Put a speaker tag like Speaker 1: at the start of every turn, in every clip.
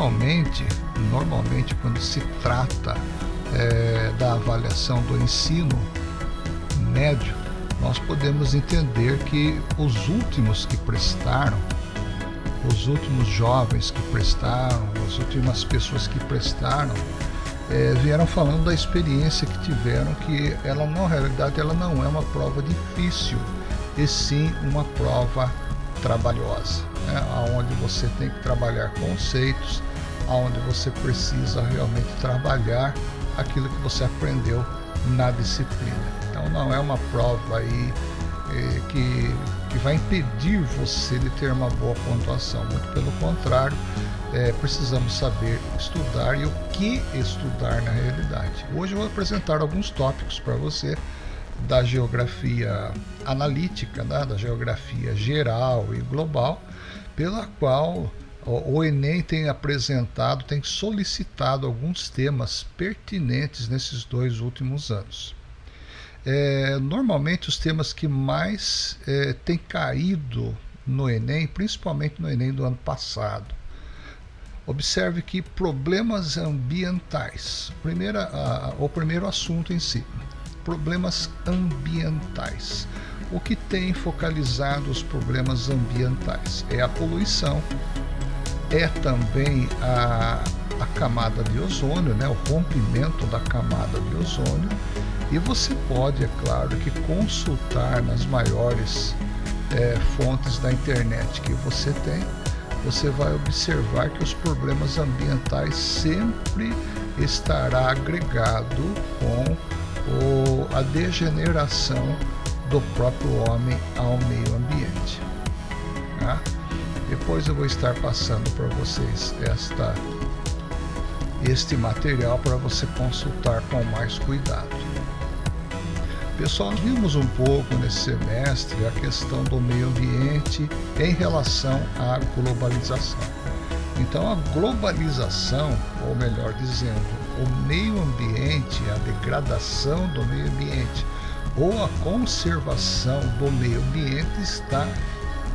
Speaker 1: normalmente, normalmente quando se trata é, da avaliação do ensino médio, nós podemos entender que os últimos que prestaram, os últimos jovens que prestaram, as últimas pessoas que prestaram, é, vieram falando da experiência que tiveram, que ela na realidade ela não é uma prova difícil, e sim uma prova trabalhosa, né? onde você tem que trabalhar conceitos, onde você precisa realmente trabalhar aquilo que você aprendeu na disciplina. Então não é uma prova aí eh, que, que vai impedir você de ter uma boa pontuação, muito pelo contrário, eh, precisamos saber estudar e o que estudar na realidade. Hoje eu vou apresentar alguns tópicos para você da geografia analítica, né, da geografia geral e global, pela qual o Enem tem apresentado, tem solicitado alguns temas pertinentes nesses dois últimos anos. É, normalmente os temas que mais é, têm caído no Enem, principalmente no Enem do ano passado. Observe que problemas ambientais, primeira, o primeiro assunto em si, problemas ambientais. O que tem focalizado os problemas ambientais é a poluição, é também a, a camada de ozônio, né, o rompimento da camada de ozônio, e você pode, é claro, que consultar nas maiores é, fontes da internet que você tem, você vai observar que os problemas ambientais sempre estará agregado com o, a degeneração do próprio homem ao meio ambiente. Tá? Depois eu vou estar passando para vocês esta, este material para você consultar com mais cuidado. Pessoal, vimos um pouco nesse semestre a questão do meio ambiente em relação à globalização. Então, a globalização, ou melhor dizendo, o meio ambiente, a degradação do meio ambiente ou a conservação do meio ambiente está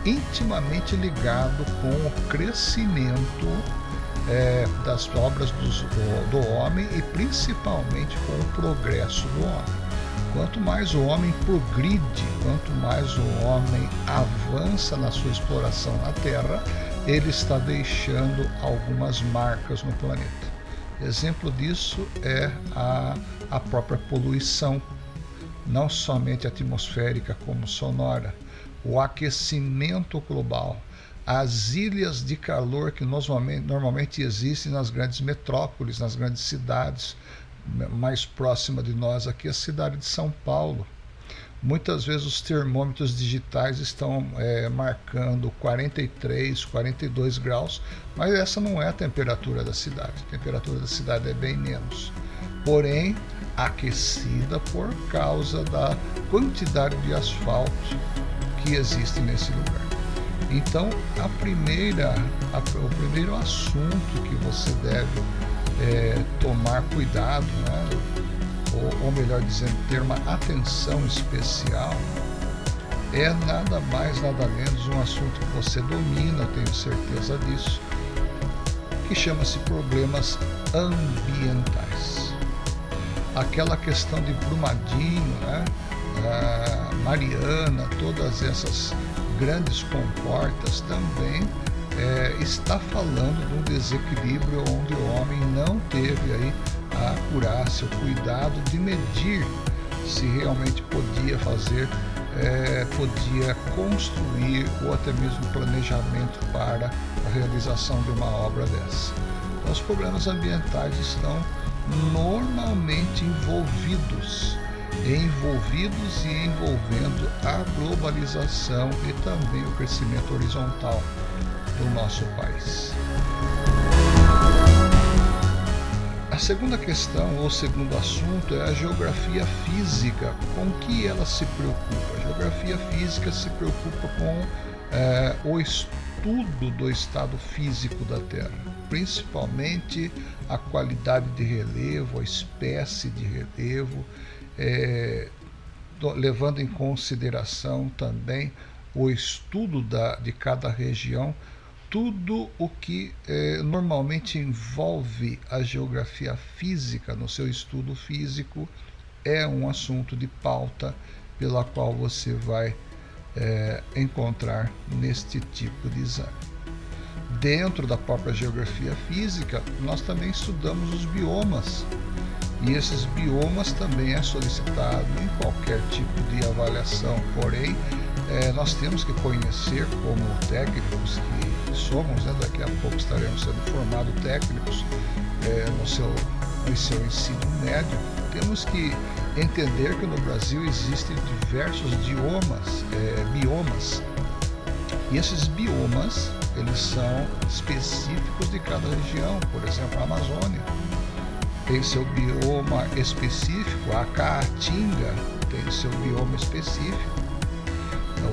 Speaker 1: intimamente ligado com o crescimento é, das obras do, do homem e principalmente com o progresso do homem. Quanto mais o homem progride, quanto mais o homem avança na sua exploração na Terra, ele está deixando algumas marcas no planeta. Exemplo disso é a, a própria poluição, não somente atmosférica como sonora o aquecimento global, as ilhas de calor que normalmente, existem nas grandes metrópoles, nas grandes cidades, mais próxima de nós aqui, a cidade de São Paulo. Muitas vezes os termômetros digitais estão é, marcando 43, 42 graus, mas essa não é a temperatura da cidade. A temperatura da cidade é bem menos. Porém, aquecida por causa da quantidade de asfalto que existe nesse lugar. Então, a primeira, a, o primeiro assunto que você deve é, tomar cuidado, né? ou, ou melhor dizendo, ter uma atenção especial, é nada mais, nada menos um assunto que você domina, tenho certeza disso, que chama-se problemas ambientais. Aquela questão de Brumadinho, né? Mariana, todas essas grandes comportas também é, está falando de um desequilíbrio onde o homem não teve aí a acurácia, o cuidado de medir se realmente podia fazer, é, podia construir ou até mesmo planejamento para a realização de uma obra dessa. Então, os problemas ambientais estão normalmente envolvidos envolvidos e envolvendo a globalização e também o crescimento horizontal do nosso país. A segunda questão, ou segundo assunto, é a geografia física. Com que ela se preocupa? A geografia física se preocupa com é, o estudo do estado físico da Terra, principalmente a qualidade de relevo, a espécie de relevo, é, levando em consideração também o estudo da, de cada região tudo o que eh, normalmente envolve a geografia física no seu estudo físico é um assunto de pauta pela qual você vai eh, encontrar neste tipo de exame. Dentro da própria geografia física, nós também estudamos os biomas. E esses biomas também é solicitado em qualquer tipo de avaliação, porém, eh, nós temos que conhecer como técnicos que somos, né? daqui a pouco estaremos sendo formados técnicos é, no, seu, no seu ensino médio, temos que entender que no Brasil existem diversos idiomas, é, biomas, e esses biomas eles são específicos de cada região, por exemplo, a Amazônia tem seu bioma específico, a Caatinga tem seu bioma específico,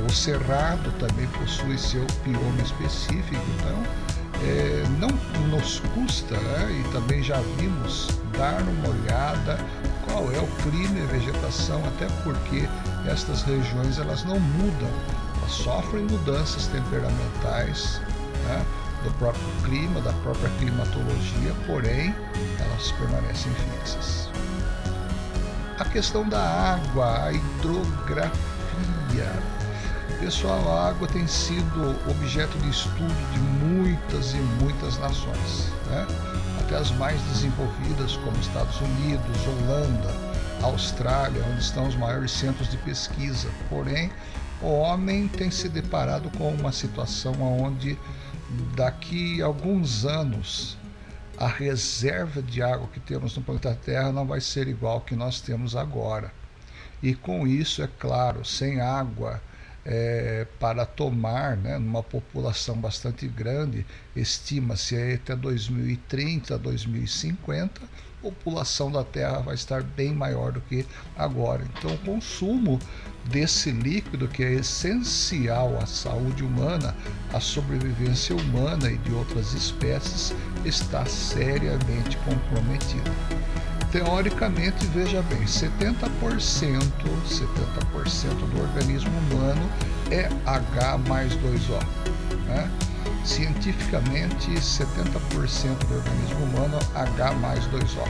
Speaker 1: o Cerrado também possui seu bioma específico, então é, não nos custa, né? e também já vimos, dar uma olhada qual é o clima e vegetação, até porque estas regiões elas não mudam, elas sofrem mudanças temperamentais né? do próprio clima, da própria climatologia, porém elas permanecem fixas. A questão da água, a hidrografia, Pessoal, a água tem sido objeto de estudo de muitas e muitas nações, né? até as mais desenvolvidas, como Estados Unidos, Holanda, Austrália, onde estão os maiores centros de pesquisa. Porém, o homem tem se deparado com uma situação onde, daqui a alguns anos, a reserva de água que temos no planeta Terra não vai ser igual que nós temos agora. E com isso, é claro, sem água é, para tomar, né, numa população bastante grande, estima-se até 2030, 2050, a população da Terra vai estar bem maior do que agora. Então, o consumo desse líquido, que é essencial à saúde humana, à sobrevivência humana e de outras espécies, está seriamente comprometido teoricamente, veja bem, 70%, 70% do organismo humano é H mais 2O. Né? Cientificamente, 70% do organismo humano H mais 2O.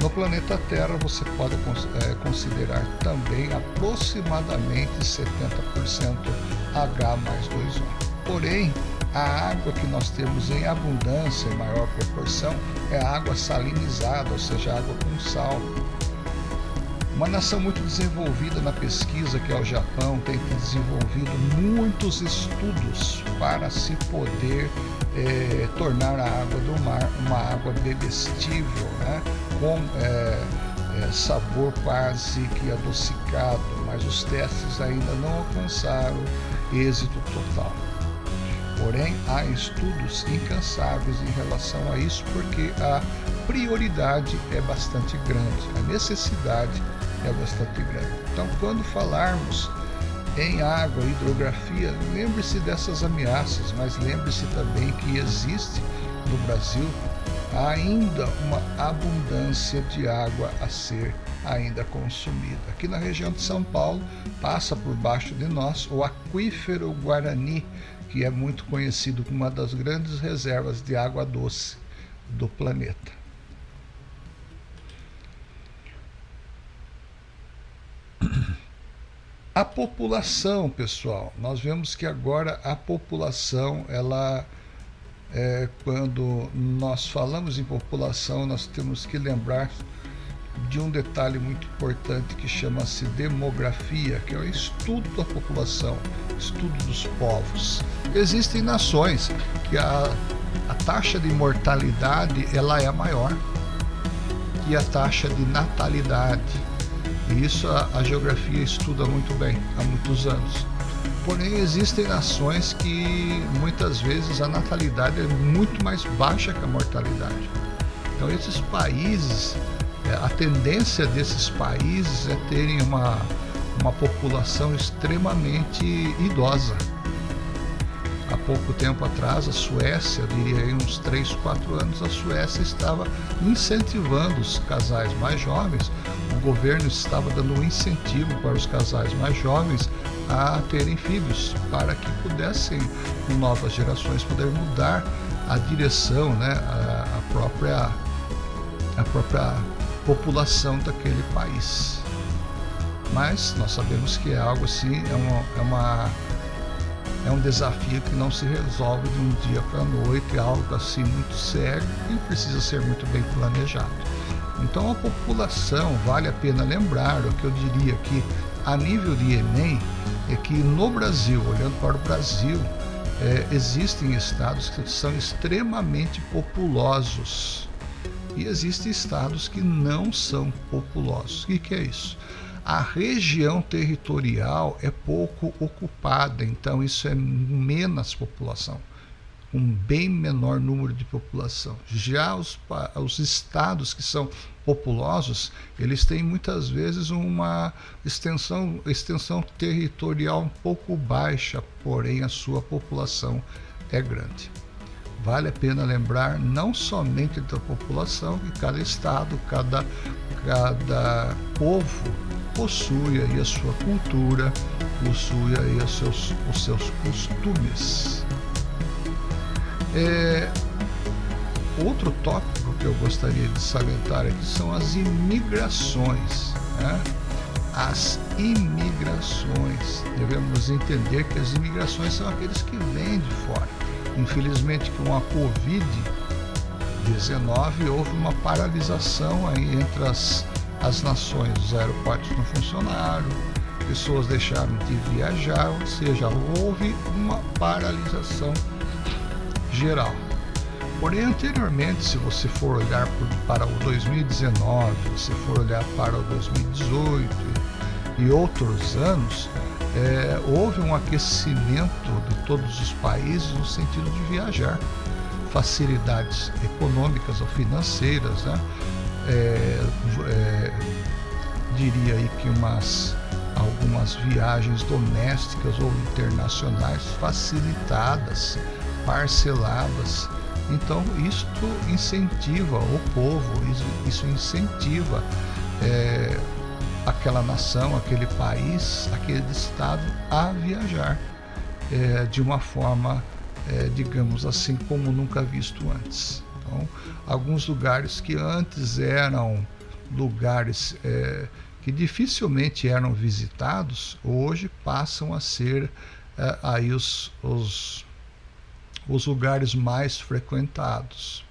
Speaker 1: No planeta Terra, você pode é, considerar também aproximadamente 70% H mais 2O. Porém, a água que nós temos em abundância, em maior proporção, é a água salinizada, ou seja, água com sal. Uma nação muito desenvolvida na pesquisa, que é o Japão, tem desenvolvido muitos estudos para se poder é, tornar a água do mar uma água bebestível, né? com é, é, sabor quase que adocicado, mas os testes ainda não alcançaram êxito total. Porém, há estudos incansáveis em relação a isso, porque a prioridade é bastante grande, a necessidade é bastante grande. Então, quando falarmos em água, hidrografia, lembre-se dessas ameaças, mas lembre-se também que existe no Brasil ainda uma abundância de água a ser ainda consumida. Aqui na região de São Paulo, passa por baixo de nós o aquífero Guarani, que é muito conhecido como uma das grandes reservas de água doce do planeta. A população, pessoal, nós vemos que agora a população, ela, é, quando nós falamos em população, nós temos que lembrar de um detalhe muito importante que chama-se demografia, que é o estudo da população, estudo dos povos. Existem nações que a, a taxa de mortalidade ela é maior que a taxa de natalidade. E isso a, a geografia estuda muito bem há muitos anos. Porém, existem nações que muitas vezes a natalidade é muito mais baixa que a mortalidade. Então, esses países é, a tendência desses países é terem uma, uma população extremamente idosa. A pouco tempo atrás, a Suécia, diria aí uns 3, 4 anos, a Suécia estava incentivando os casais mais jovens, governo estava dando um incentivo para os casais mais jovens a terem filhos, para que pudessem, com novas gerações, poder mudar a direção, né, a, a própria, a própria população daquele país. Mas nós sabemos que é algo assim, é uma, é uma é um desafio que não se resolve de um dia para a noite, é algo assim muito sério e precisa ser muito bem planejado. Então a população, vale a pena lembrar, o que eu diria que a nível de Enem, é que no Brasil, olhando para o Brasil, é, existem estados que são extremamente populosos e existem estados que não são populosos. O que, que é isso? A região territorial é pouco ocupada, então isso é menos população, um bem menor número de população. Já os, os estados que são populosos, eles têm muitas vezes uma extensão, extensão territorial um pouco baixa, porém a sua população é grande. Vale a pena lembrar não somente da população, que cada estado, cada, cada povo possui aí a sua cultura, possui aí os seus, os seus costumes. É, outro tópico que eu gostaria de salientar aqui são as imigrações. Né? As imigrações. Devemos entender que as imigrações são aqueles que vêm de fora. Infelizmente, com a Covid-19 houve uma paralisação aí entre as as nações, os aeroportos não funcionaram, pessoas deixaram de viajar, ou seja, houve uma paralisação geral. Porém, anteriormente, se você for olhar para o 2019, se for olhar para o 2018 e outros anos, é, houve um aquecimento de todos os países no sentido de viajar, facilidades econômicas ou financeiras, né? é, é, diria aí que umas algumas viagens domésticas ou internacionais facilitadas, parceladas. Então isto incentiva o povo, isso, incentiva é, aquela nação, aquele país, aquele estado a viajar é, de uma forma, é, digamos assim, como nunca visto antes. Então, alguns lugares que antes eram lugares é, que dificilmente eram visitados, hoje passam a ser é, aí os, os, os, lugares mais frequentados.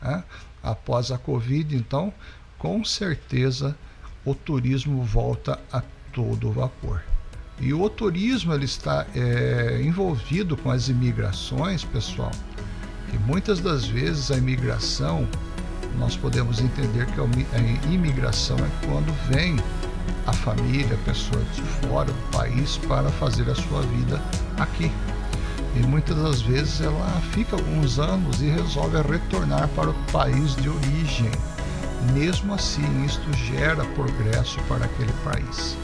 Speaker 1: Né? Após a Covid, então, com certeza o turismo volta a todo vapor. E o turismo ele está é, envolvido com as imigrações, pessoal, e muitas das vezes a imigração, nós podemos entender que a imigração é quando vem a família, a pessoa de fora do país para fazer a sua vida aqui. E muitas das vezes ela fica alguns anos e resolve retornar para o país de origem. Mesmo assim, isto gera progresso para aquele país.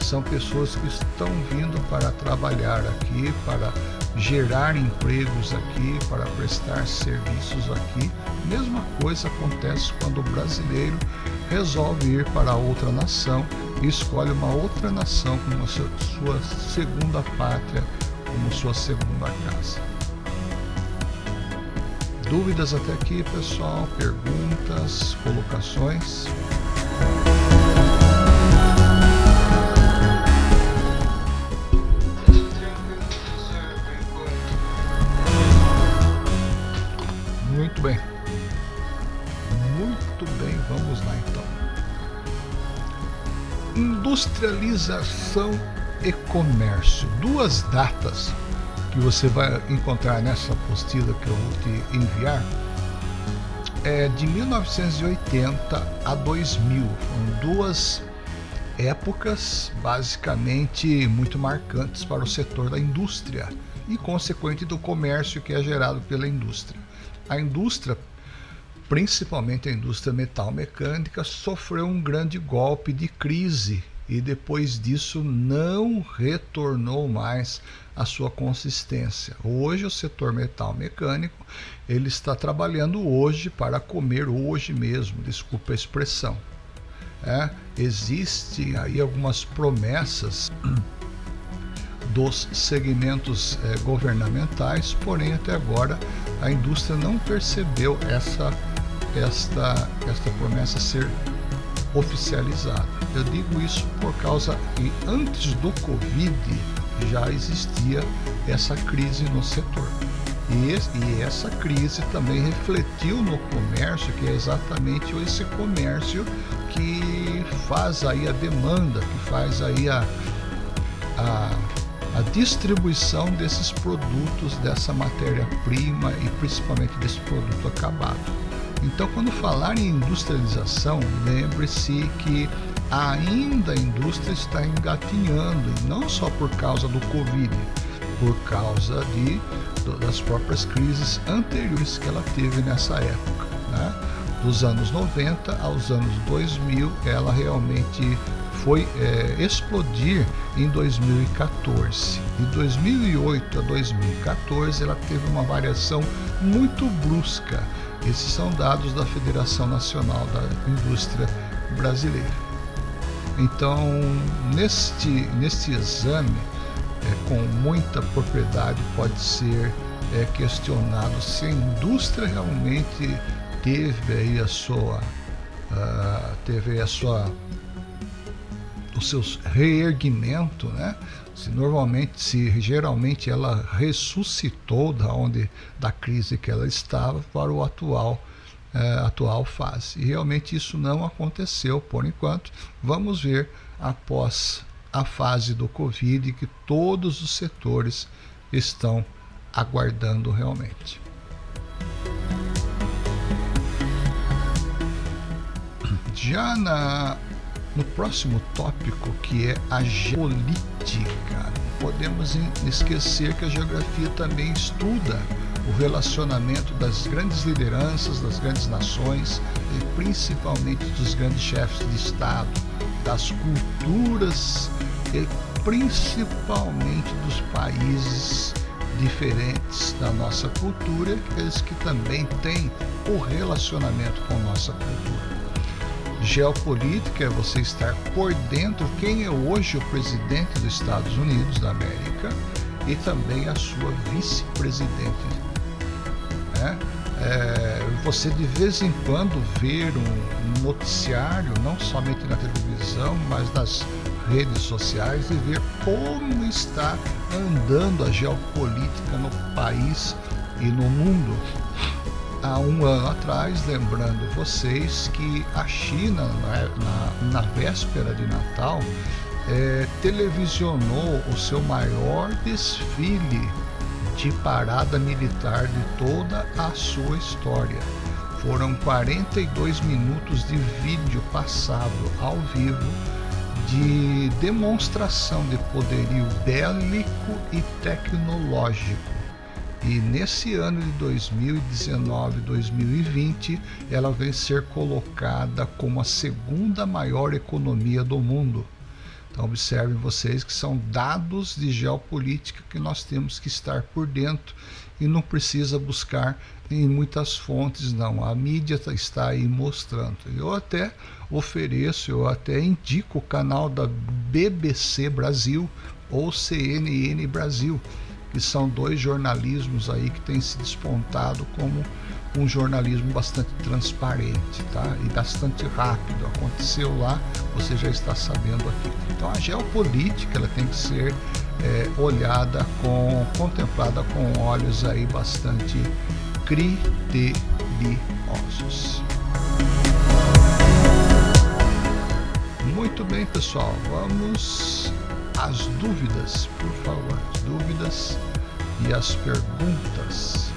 Speaker 1: São pessoas que estão vindo para trabalhar aqui, para gerar empregos aqui, para prestar serviços aqui. Mesma coisa acontece quando o brasileiro resolve ir para outra nação e escolhe uma outra nação como sua segunda pátria, como sua segunda casa. Dúvidas até aqui, pessoal? Perguntas, colocações? industrialização e comércio. Duas datas que você vai encontrar nessa apostila que eu vou te enviar é de 1980 a 2000. Foram duas épocas basicamente muito marcantes para o setor da indústria e consequente do comércio que é gerado pela indústria. A indústria, principalmente a indústria metal mecânica, sofreu um grande golpe de crise e depois disso não retornou mais à sua consistência. Hoje o setor metal mecânico ele está trabalhando hoje para comer hoje mesmo, desculpa a expressão. É, existem aí algumas promessas dos segmentos é, governamentais, porém até agora a indústria não percebeu essa esta esta promessa ser oficializada. Eu digo isso por causa que antes do Covid já existia essa crise no setor. E, e essa crise também refletiu no comércio, que é exatamente esse comércio que faz aí a demanda, que faz aí a, a, a distribuição desses produtos, dessa matéria-prima e principalmente desse produto acabado. Então, quando falar em industrialização, lembre-se que ainda a indústria está engatinhando, e não só por causa do Covid, por causa de, das próprias crises anteriores que ela teve nessa época. Né? Dos anos 90 aos anos 2000, ela realmente foi é, explodir em 2014. De 2008 a 2014, ela teve uma variação muito brusca esses são dados da Federação Nacional da Indústria Brasileira. Então, neste, neste exame, é, com muita propriedade, pode ser é, questionado se a indústria realmente teve aí a sua, uh, teve a sua, o seu reerguimento, né? se normalmente, se geralmente ela ressuscitou da onde da crise que ela estava para o atual é, atual fase. E realmente isso não aconteceu por enquanto. Vamos ver após a fase do Covid que todos os setores estão aguardando realmente. Já na no próximo tópico, que é a geopolítica, podemos esquecer que a geografia também estuda o relacionamento das grandes lideranças, das grandes nações e principalmente dos grandes chefes de Estado, das culturas e principalmente dos países diferentes da nossa cultura, aqueles que também têm o relacionamento com nossa cultura. Geopolítica é você estar por dentro quem é hoje o presidente dos Estados Unidos da América e também a sua vice-presidente. Né? É, você de vez em quando ver um noticiário, não somente na televisão, mas nas redes sociais e ver como está andando a geopolítica no país e no mundo há um ano atrás, lembrando vocês que a China, na, na, na véspera de Natal, é, televisionou o seu maior desfile de parada militar de toda a sua história. Foram 42 minutos de vídeo passado ao vivo de demonstração de poderio bélico e tecnológico e nesse ano de 2019-2020 ela vem ser colocada como a segunda maior economia do mundo. Então observem vocês que são dados de geopolítica que nós temos que estar por dentro e não precisa buscar em muitas fontes não. A mídia tá, está aí mostrando. Eu até ofereço, eu até indico o canal da BBC Brasil ou CNN Brasil que são dois jornalismos aí que têm se despontado como um jornalismo bastante transparente, tá? E bastante rápido. Aconteceu lá, você já está sabendo aqui. Então a geopolítica ela tem que ser é, olhada com, contemplada com olhos aí bastante criteriosos. Muito bem, pessoal. Vamos as dúvidas, por favor, as dúvidas e as perguntas.